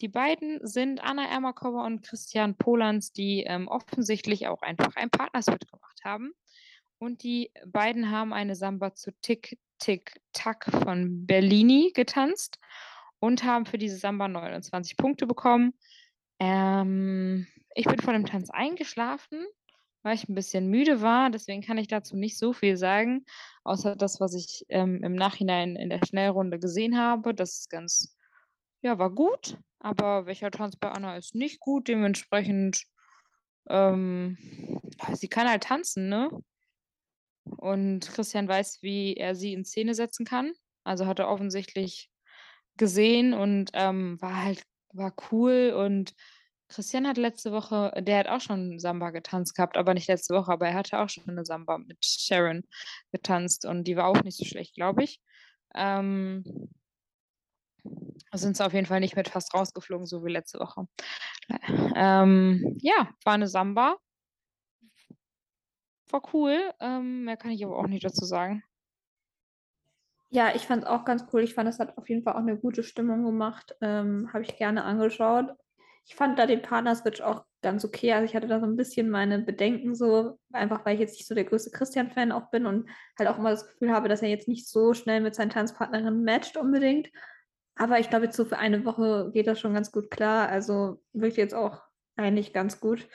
Die beiden sind Anna Ermakova und Christian Polans, die ähm, offensichtlich auch einfach ein Partnerswit gemacht haben. Und die beiden haben eine Samba zu Tick, Tick, Tack von Bellini getanzt und haben für diese Samba 29 Punkte bekommen. Ähm, ich bin vor dem Tanz eingeschlafen, weil ich ein bisschen müde war. Deswegen kann ich dazu nicht so viel sagen, außer das, was ich ähm, im Nachhinein in der Schnellrunde gesehen habe. Das ist ganz, ja, war gut. Aber welcher Tanz bei Anna ist nicht gut. Dementsprechend, ähm, sie kann halt tanzen, ne? Und Christian weiß, wie er sie in Szene setzen kann. Also hat er offensichtlich gesehen und ähm, war halt, war cool und Christian hat letzte Woche, der hat auch schon Samba getanzt gehabt, aber nicht letzte Woche, aber er hatte auch schon eine Samba mit Sharon getanzt und die war auch nicht so schlecht, glaube ich. Ähm, sind sie auf jeden Fall nicht mit fast rausgeflogen, so wie letzte Woche. Ähm, ja, war eine Samba. War cool. Ähm, mehr kann ich aber auch nicht dazu sagen. Ja, ich fand es auch ganz cool. Ich fand, es hat auf jeden Fall auch eine gute Stimmung gemacht. Ähm, Habe ich gerne angeschaut ich fand da den Partner-Switch auch ganz okay. Also ich hatte da so ein bisschen meine Bedenken so, einfach weil ich jetzt nicht so der größte Christian-Fan auch bin und halt auch immer das Gefühl habe, dass er jetzt nicht so schnell mit seinen Tanzpartnerinnen matcht unbedingt. Aber ich glaube, jetzt so für eine Woche geht das schon ganz gut klar. Also wirkt jetzt auch eigentlich ganz gut.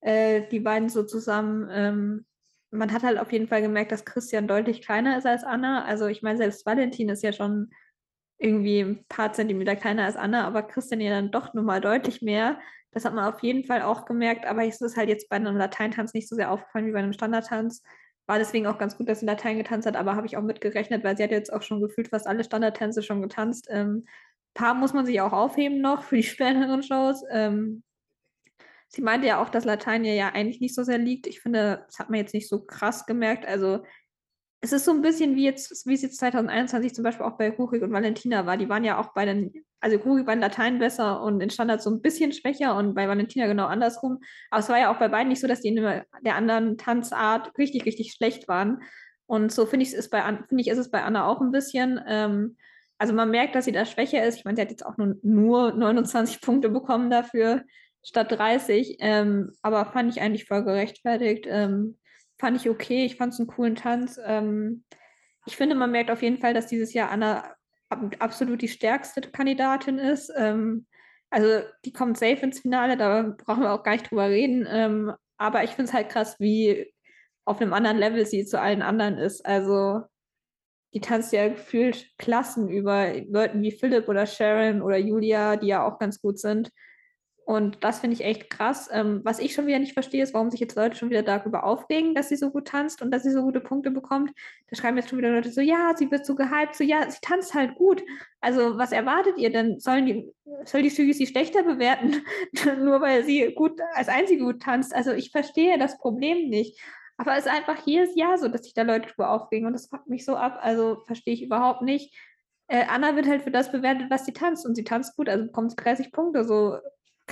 Äh, die beiden so zusammen. Ähm, man hat halt auf jeden Fall gemerkt, dass Christian deutlich kleiner ist als Anna. Also ich meine, selbst Valentin ist ja schon irgendwie ein paar Zentimeter kleiner als Anna, aber Christian ja dann doch nochmal deutlich mehr. Das hat man auf jeden Fall auch gemerkt, aber es ist halt jetzt bei einem Lateintanz nicht so sehr aufgefallen wie bei einem Standardtanz. War deswegen auch ganz gut, dass sie Latein getanzt hat, aber habe ich auch mitgerechnet, weil sie hat jetzt auch schon gefühlt fast alle Standardtänze schon getanzt. Ähm, paar muss man sich auch aufheben noch für die späteren Shows. Ähm, sie meinte ja auch, dass Latein ja eigentlich nicht so sehr liegt. Ich finde, das hat man jetzt nicht so krass gemerkt. Also es ist so ein bisschen wie jetzt, wie es jetzt 2021 zum Beispiel auch bei Kurik und Valentina war. Die waren ja auch bei den, also Kurik war in Latein besser und in Standard so ein bisschen schwächer und bei Valentina genau andersrum. Aber es war ja auch bei beiden nicht so, dass die in der anderen Tanzart richtig, richtig schlecht waren. Und so finde ich es bei finde ich, ist es bei Anna auch ein bisschen. Ähm, also man merkt, dass sie da schwächer ist. Ich meine, sie hat jetzt auch nur, nur 29 Punkte bekommen dafür statt 30. Ähm, aber fand ich eigentlich voll gerechtfertigt. Ähm, fand ich okay. Ich fand es einen coolen Tanz. Ähm, ich finde, man merkt auf jeden Fall, dass dieses Jahr Anna absolut die stärkste Kandidatin ist. Ähm, also die kommt safe ins Finale, da brauchen wir auch gar nicht drüber reden. Ähm, aber ich finde es halt krass, wie auf einem anderen Level sie zu allen anderen ist. Also die tanzt ja gefühlt Klassen über Leuten wie Philipp oder Sharon oder Julia, die ja auch ganz gut sind. Und das finde ich echt krass. Ähm, was ich schon wieder nicht verstehe, ist, warum sich jetzt Leute schon wieder darüber aufregen, dass sie so gut tanzt und dass sie so gute Punkte bekommt. Da schreiben jetzt schon wieder Leute so, ja, sie wird so gehypt, so, ja, sie tanzt halt gut. Also, was erwartet ihr denn? Sollen die, soll die Jury sie schlechter bewerten, nur weil sie gut als einzige gut tanzt? Also, ich verstehe das Problem nicht. Aber es ist einfach jedes Jahr so, dass sich da Leute drüber aufregen und das fuckt mich so ab. Also verstehe ich überhaupt nicht. Äh, Anna wird halt für das bewertet, was sie tanzt und sie tanzt gut, also bekommt 30 Punkte. So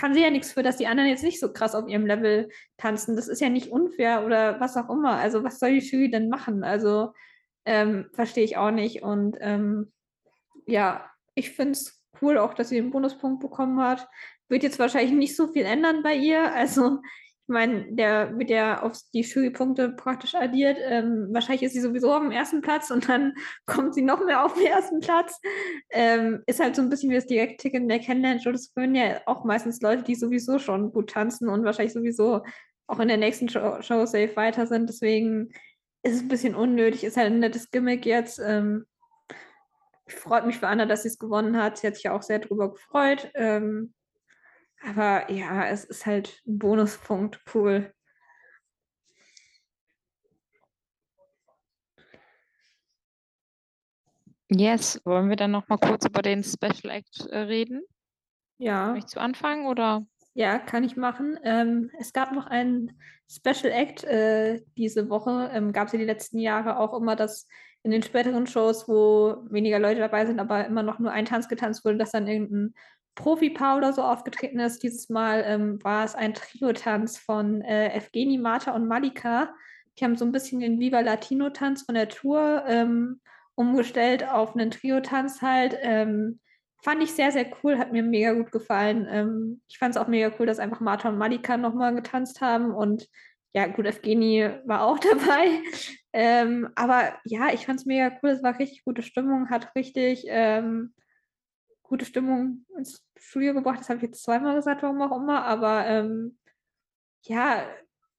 kann sie ja nichts für, dass die anderen jetzt nicht so krass auf ihrem Level tanzen. Das ist ja nicht unfair oder was auch immer. Also was soll die Jury denn machen? Also ähm, verstehe ich auch nicht. Und ähm, ja, ich finde es cool auch, dass sie den Bonuspunkt bekommen hat. Wird jetzt wahrscheinlich nicht so viel ändern bei ihr. Also meine, der wird ja auf die Jurypunkte praktisch addiert. Ähm, wahrscheinlich ist sie sowieso auf dem ersten Platz und dann kommt sie noch mehr auf den ersten Platz. Ähm, ist halt so ein bisschen wie das Direktticket in der Kennenlernshow. Das können ja auch meistens Leute, die sowieso schon gut tanzen und wahrscheinlich sowieso auch in der nächsten Show, Show safe weiter sind. Deswegen ist es ein bisschen unnötig. Ist halt ein nettes Gimmick jetzt. Ähm, freut mich für Anna, dass sie es gewonnen hat. Sie hat sich ja auch sehr drüber gefreut. Ähm, aber ja, es ist halt ein Bonuspunkt. Cool. Yes, wollen wir dann noch mal kurz über den Special Act äh, reden? Ja. Möchtest du anfangen oder? Ja, kann ich machen. Ähm, es gab noch einen Special Act äh, diese Woche. Ähm, gab es ja die letzten Jahre auch immer, dass in den späteren Shows, wo weniger Leute dabei sind, aber immer noch nur ein Tanz getanzt wurde, dass dann irgendein Profi-Paar oder so aufgetreten ist. Dieses Mal ähm, war es ein Trio-Tanz von äh, Evgeni, Marta und Malika. Die haben so ein bisschen den Viva Latino-Tanz von der Tour ähm, umgestellt auf einen Trio-Tanz halt. Ähm, fand ich sehr, sehr cool, hat mir mega gut gefallen. Ähm, ich fand es auch mega cool, dass einfach Marta und Malika nochmal getanzt haben und ja, gut, Evgeni war auch dabei. Ähm, aber ja, ich fand es mega cool. Es war richtig gute Stimmung, hat richtig ähm, gute Stimmung ins Studio gebracht. Das habe ich jetzt zweimal gesagt, warum auch immer. Aber ähm, ja,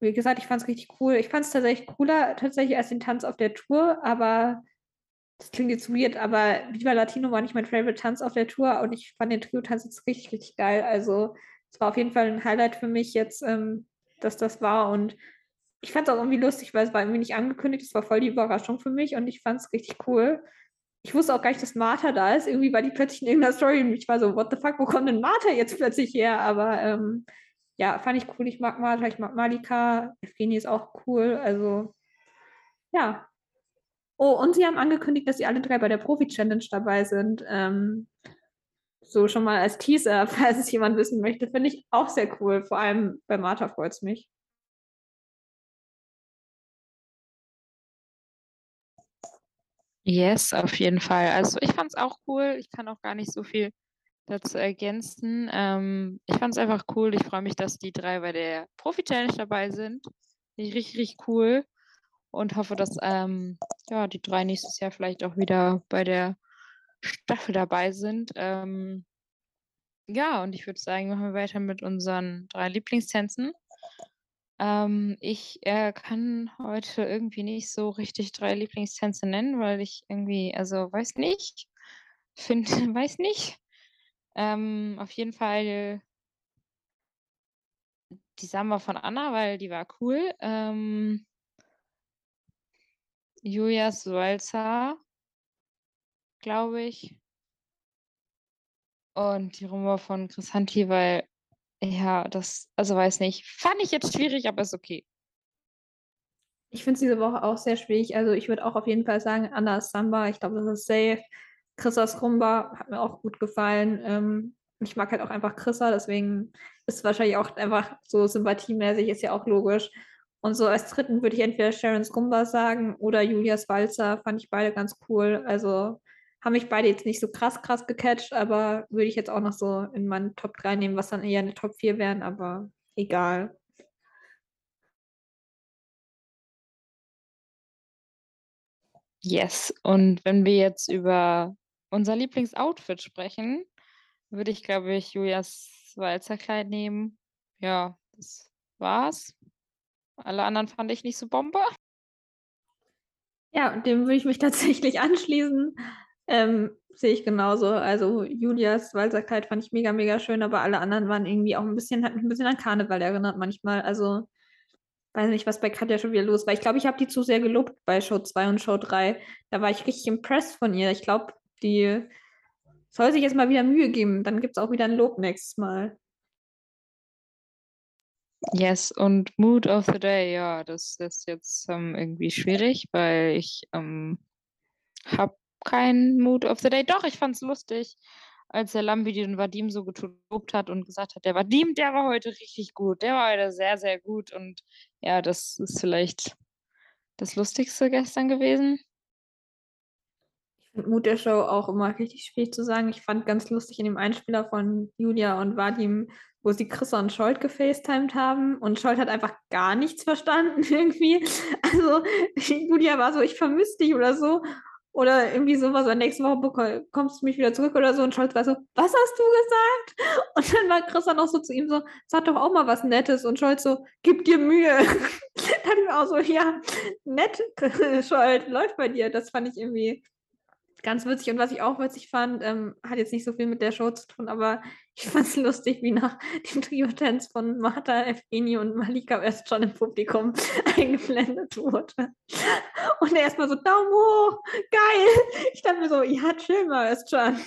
wie gesagt, ich fand es richtig cool. Ich fand es tatsächlich cooler, tatsächlich als den Tanz auf der Tour. Aber das klingt jetzt weird, aber Viva Latino war nicht mein Favorite Tanz auf der Tour und ich fand den Trio-Tanz jetzt richtig, richtig geil. Also es war auf jeden Fall ein Highlight für mich jetzt, ähm, dass das war und ich fand es auch irgendwie lustig, weil es war irgendwie nicht angekündigt. Es war voll die Überraschung für mich und ich fand es richtig cool. Ich wusste auch gar nicht, dass Martha da ist. Irgendwie war die plötzlich in irgendeiner Story und ich war so, what the fuck, wo kommt denn Martha jetzt plötzlich her? Aber ähm, ja, fand ich cool. Ich mag Martha, ich mag Malika. Evgenie ist auch cool. Also ja. Oh, und sie haben angekündigt, dass sie alle drei bei der Profi-Challenge dabei sind. Ähm, so schon mal als Teaser, falls es jemand wissen möchte, finde ich auch sehr cool. Vor allem bei Martha freut es mich. Yes, auf jeden Fall. Also ich fand es auch cool. Ich kann auch gar nicht so viel dazu ergänzen. Ähm, ich fand es einfach cool. Ich freue mich, dass die drei bei der Profi-Challenge dabei sind. Finde ich richtig, richtig cool. Und hoffe, dass ähm, ja, die drei nächstes Jahr vielleicht auch wieder bei der Staffel dabei sind. Ähm, ja, und ich würde sagen, machen wir weiter mit unseren drei Lieblingstänzen. Ähm, ich äh, kann heute irgendwie nicht so richtig drei Lieblingstänze nennen, weil ich irgendwie, also weiß nicht, finde, weiß nicht. Ähm, auf jeden Fall die Samba von Anna, weil die war cool. Ähm, Julias Walzer, glaube ich. Und die Rumba von Chrisanti, weil ja, das, also weiß nicht. Fand ich jetzt schwierig, aber ist okay. Ich finde es diese Woche auch sehr schwierig. Also ich würde auch auf jeden Fall sagen, Anna Samba, ich glaube, das ist safe. Chrissas Rumba hat mir auch gut gefallen. Ähm, ich mag halt auch einfach Chrissa, deswegen ist es wahrscheinlich auch einfach so sympathiemäßig, ist ja auch logisch. Und so als dritten würde ich entweder Sharon's Rumba sagen oder Julias Walzer, fand ich beide ganz cool. Also haben mich beide jetzt nicht so krass, krass gecatcht, aber würde ich jetzt auch noch so in meinen Top 3 nehmen, was dann eher eine Top 4 wären, aber egal. Yes, und wenn wir jetzt über unser Lieblingsoutfit sprechen, würde ich, glaube ich, Julias Walzerkleid nehmen. Ja, das war's. Alle anderen fand ich nicht so Bombe. Ja, dem würde ich mich tatsächlich anschließen. Ähm, sehe ich genauso. Also Julias Walserkleid fand ich mega, mega schön, aber alle anderen waren irgendwie auch ein bisschen, hat mich ein bisschen an Karneval erinnert manchmal. Also weiß nicht, was bei Katja schon wieder los war. Ich glaube, ich habe die zu sehr gelobt bei Show 2 und Show 3. Da war ich richtig impressed von ihr. Ich glaube, die soll sich jetzt mal wieder Mühe geben. Dann gibt es auch wieder ein Lob nächstes Mal. Yes, und Mood of the Day, ja, das ist jetzt ähm, irgendwie schwierig, weil ich ähm, habe keinen Mood of the Day. Doch, ich fand es lustig, als der Lambi den Vadim so gelobt hat und gesagt hat, der Vadim, der war heute richtig gut. Der war heute sehr, sehr gut. Und ja, das ist vielleicht das Lustigste gestern gewesen. Ich finde Mut der Show auch immer richtig schwierig zu sagen. Ich fand ganz lustig in dem Einspieler von Julia und Vadim, wo sie Chris und Scholt gefacetimed haben und Scholt hat einfach gar nichts verstanden irgendwie. Also Julia war so, ich vermisse dich oder so. Oder irgendwie sowas, oder nächste Woche kommst du mich wieder zurück oder so. Und Scholz war so, was hast du gesagt? Und dann war Chris dann auch so zu ihm so, sag doch auch mal was Nettes. Und Scholz so, gib dir Mühe. dann war auch so, ja, nett, Scholz, läuft bei dir. Das fand ich irgendwie ganz witzig. Und was ich auch witzig fand, ähm, hat jetzt nicht so viel mit der Show zu tun, aber ich fand es lustig, wie nach dem Trio-Tanz von Martha, Evgeni und Malika erst schon im Publikum eingeblendet wurde. Und er erstmal so, Daumen hoch, geil. Ich dachte mir so, ja, chill mal, erst schon.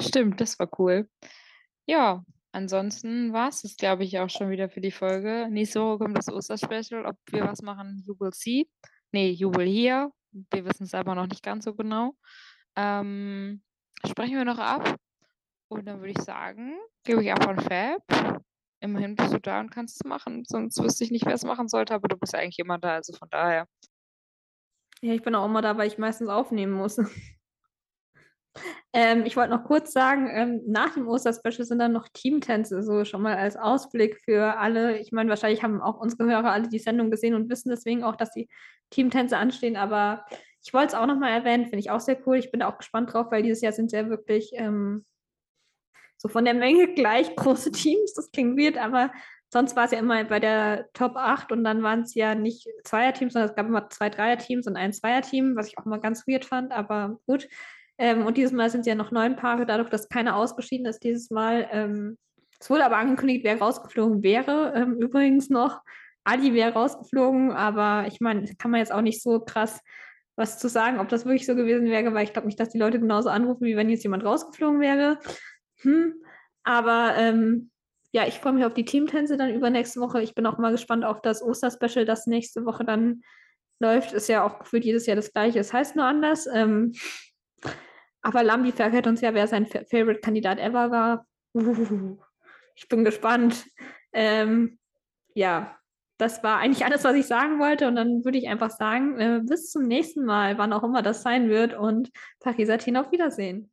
Stimmt, das war cool. Ja, ansonsten war es das, glaube ich, auch schon wieder für die Folge. Nächste Woche kommt das Osterspecial. Ob wir was machen, you will see. Nee, you will hear. Wir wissen es aber noch nicht ganz so genau. Ähm, sprechen wir noch ab. Und dann würde ich sagen, gebe ich ab an Fab. Immerhin bist du da und kannst es machen. Sonst wüsste ich nicht, wer es machen sollte, aber du bist ja eigentlich immer da, also von daher. Ja, ich bin auch immer da, weil ich meistens aufnehmen muss. ähm, ich wollte noch kurz sagen, ähm, nach dem Osterspecial sind dann noch Teamtänze, so schon mal als Ausblick für alle. Ich meine, wahrscheinlich haben auch unsere Hörer alle die Sendung gesehen und wissen deswegen auch, dass die Teamtänze anstehen, aber ich wollte es auch nochmal erwähnen, finde ich auch sehr cool. Ich bin da auch gespannt drauf, weil dieses Jahr sind ja wirklich ähm, so von der Menge gleich große Teams. Das klingt weird, aber sonst war es ja immer bei der Top 8 und dann waren es ja nicht Zweierteams, sondern es gab immer zwei Dreierteams und ein Zweierteam, was ich auch mal ganz weird fand, aber gut. Ähm, und dieses Mal sind es ja noch neun Paare, dadurch, dass keiner ausgeschieden ist dieses Mal. Ähm, es wurde aber angekündigt, wer rausgeflogen wäre. Ähm, übrigens noch, Adi wäre rausgeflogen, aber ich meine, kann man jetzt auch nicht so krass was zu sagen, ob das wirklich so gewesen wäre, weil ich glaube nicht, dass die Leute genauso anrufen, wie wenn jetzt jemand rausgeflogen wäre. Hm. Aber ähm, ja, ich freue mich auf die Teamtänze dann übernächste Woche. Ich bin auch mal gespannt auf das Osterspecial, das nächste Woche dann läuft. Ist ja auch gefühlt jedes Jahr das gleiche. Es heißt nur anders. Ähm, aber Lambi verrät uns ja, wer sein Favorite-Kandidat ever war. Uh, ich bin gespannt. Ähm, ja, das war eigentlich alles, was ich sagen wollte. Und dann würde ich einfach sagen, äh, bis zum nächsten Mal, wann auch immer das sein wird. Und Paris Athen auf Wiedersehen.